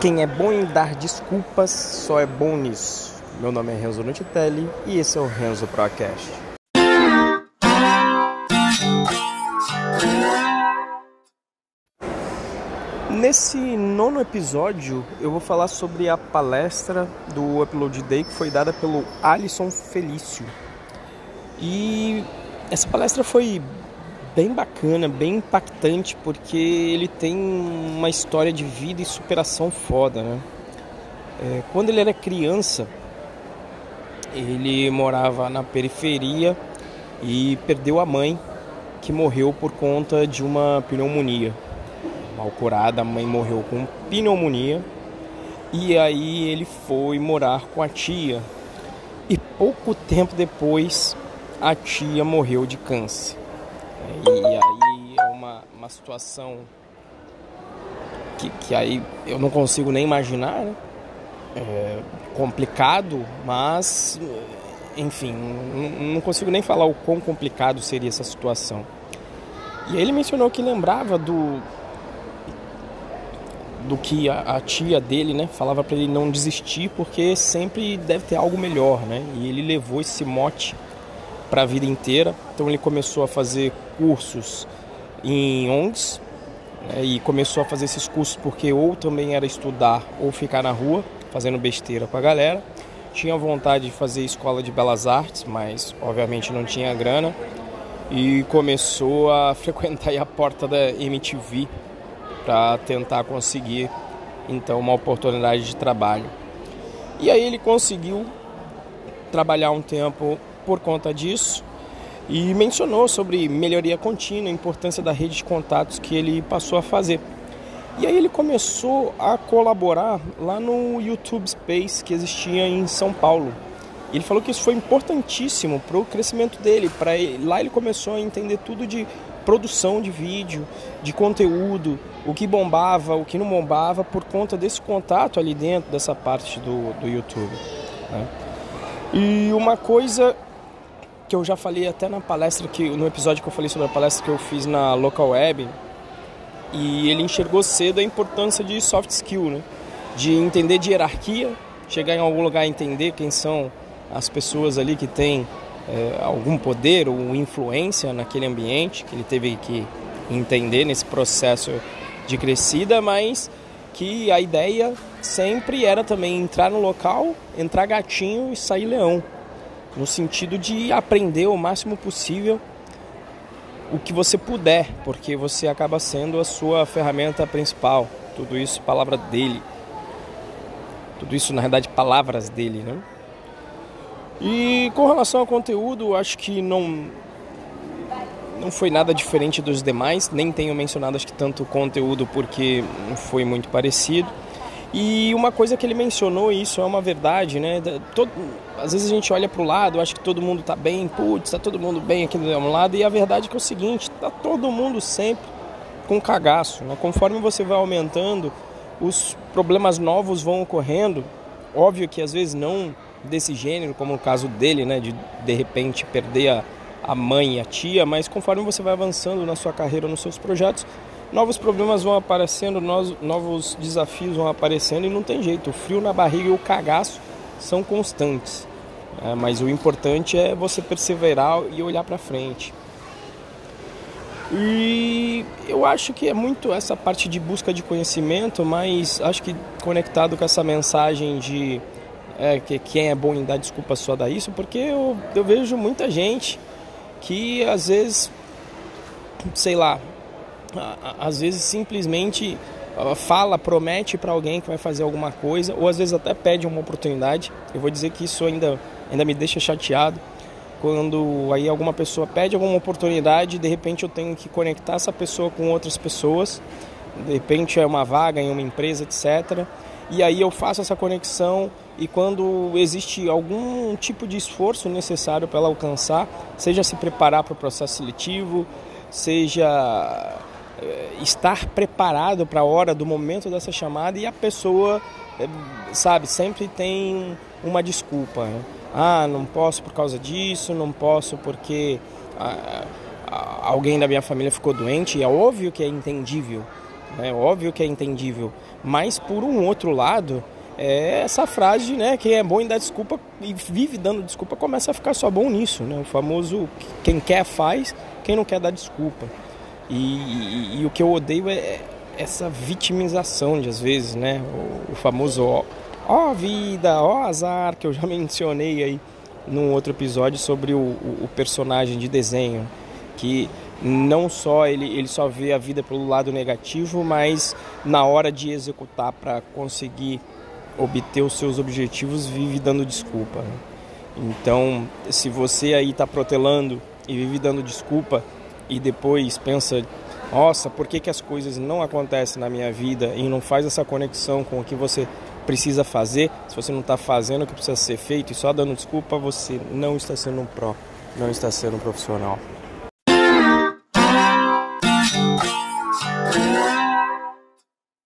Quem é bom em dar desculpas só é bom nisso. Meu nome é Renzo Nutitelli e esse é o Renzo Procast. Nesse nono episódio, eu vou falar sobre a palestra do Upload Day que foi dada pelo Alisson Felício. E essa palestra foi bem bacana, bem impactante, porque ele tem uma história de vida e superação foda, né? É, quando ele era criança, ele morava na periferia e perdeu a mãe, que morreu por conta de uma pneumonia. Mal curada, a mãe morreu com pneumonia. E aí ele foi morar com a tia. E pouco tempo depois, a tia morreu de câncer. E aí é uma, uma situação que, que aí eu não consigo nem imaginar, né? É complicado, mas enfim, não, consigo nem falar o quão complicado seria essa situação. E ele mencionou que lembrava do do que a, a tia dele, né, falava para ele não desistir porque sempre deve ter algo melhor, né? E ele levou esse mote para a vida inteira. Então ele começou a fazer cursos em ONGs né, e começou a fazer esses cursos porque ou também era estudar ou ficar na rua fazendo besteira com a galera. Tinha vontade de fazer escola de belas artes, mas obviamente não tinha grana e começou a frequentar a porta da MTV para tentar conseguir então uma oportunidade de trabalho. E aí ele conseguiu trabalhar um tempo por conta disso e mencionou sobre melhoria contínua, a importância da rede de contatos que ele passou a fazer. E aí ele começou a colaborar lá no YouTube Space que existia em São Paulo. Ele falou que isso foi importantíssimo para o crescimento dele. Para lá ele começou a entender tudo de produção de vídeo, de conteúdo, o que bombava, o que não bombava, por conta desse contato ali dentro dessa parte do, do YouTube. Né? E uma coisa que eu já falei até na palestra que no episódio que eu falei sobre a palestra que eu fiz na local web e ele enxergou cedo a importância de soft skill, né? De entender de hierarquia, chegar em algum lugar e entender quem são as pessoas ali que têm é, algum poder ou influência naquele ambiente que ele teve que entender nesse processo de crescida, mas que a ideia sempre era também entrar no local, entrar gatinho e sair leão no sentido de aprender o máximo possível o que você puder, porque você acaba sendo a sua ferramenta principal. Tudo isso palavra dele. Tudo isso na verdade palavras dele, né? E com relação ao conteúdo, acho que não não foi nada diferente dos demais, nem tenho mencionado acho que tanto conteúdo porque foi muito parecido. E uma coisa que ele mencionou, isso é uma verdade, né? Todo, às vezes a gente olha para o lado, acha que todo mundo está bem, putz, está todo mundo bem aqui do meu lado, e a verdade é que é o seguinte, está todo mundo sempre com cagaço, né? Conforme você vai aumentando, os problemas novos vão ocorrendo, óbvio que às vezes não desse gênero, como no caso dele, né? De de repente perder a, a mãe e a tia, mas conforme você vai avançando na sua carreira, nos seus projetos, novos problemas vão aparecendo, novos desafios vão aparecendo e não tem jeito. O frio na barriga e o cagaço são constantes. É, mas o importante é você perseverar e olhar para frente. E eu acho que é muito essa parte de busca de conhecimento, mas acho que conectado com essa mensagem de é, que quem é bom em dar desculpa só dá isso, porque eu, eu vejo muita gente que às vezes, sei lá, às vezes simplesmente fala, promete para alguém que vai fazer alguma coisa, ou às vezes até pede uma oportunidade. Eu vou dizer que isso ainda, ainda me deixa chateado. Quando aí alguma pessoa pede alguma oportunidade, de repente eu tenho que conectar essa pessoa com outras pessoas, de repente é uma vaga em uma empresa, etc. E aí eu faço essa conexão e quando existe algum tipo de esforço necessário para ela alcançar, seja se preparar para o processo seletivo, seja estar preparado para a hora do momento dessa chamada e a pessoa, eh, sabe, sempre tem uma desculpa. Né? Ah, não posso por causa disso, não posso porque ah, alguém da minha família ficou doente. E é óbvio que é entendível. né? Óbvio que é entendível, mas por um outro lado, é essa frase, né, quem é bom em dar desculpa e vive dando desculpa começa a ficar só bom nisso, né? O famoso quem quer faz, quem não quer dar desculpa. E, e, e o que eu odeio é essa vitimização de às vezes, né? O, o famoso ó, ó, vida, ó azar que eu já mencionei aí num outro episódio sobre o, o, o personagem de desenho que não só ele, ele só vê a vida pelo lado negativo, mas na hora de executar para conseguir obter os seus objetivos vive dando desculpa. Né? Então, se você aí está protelando e vive dando desculpa e depois pensa, nossa, por que, que as coisas não acontecem na minha vida e não faz essa conexão com o que você precisa fazer, se você não está fazendo o que precisa ser feito e só dando desculpa, você não está sendo um pró, não está sendo um profissional.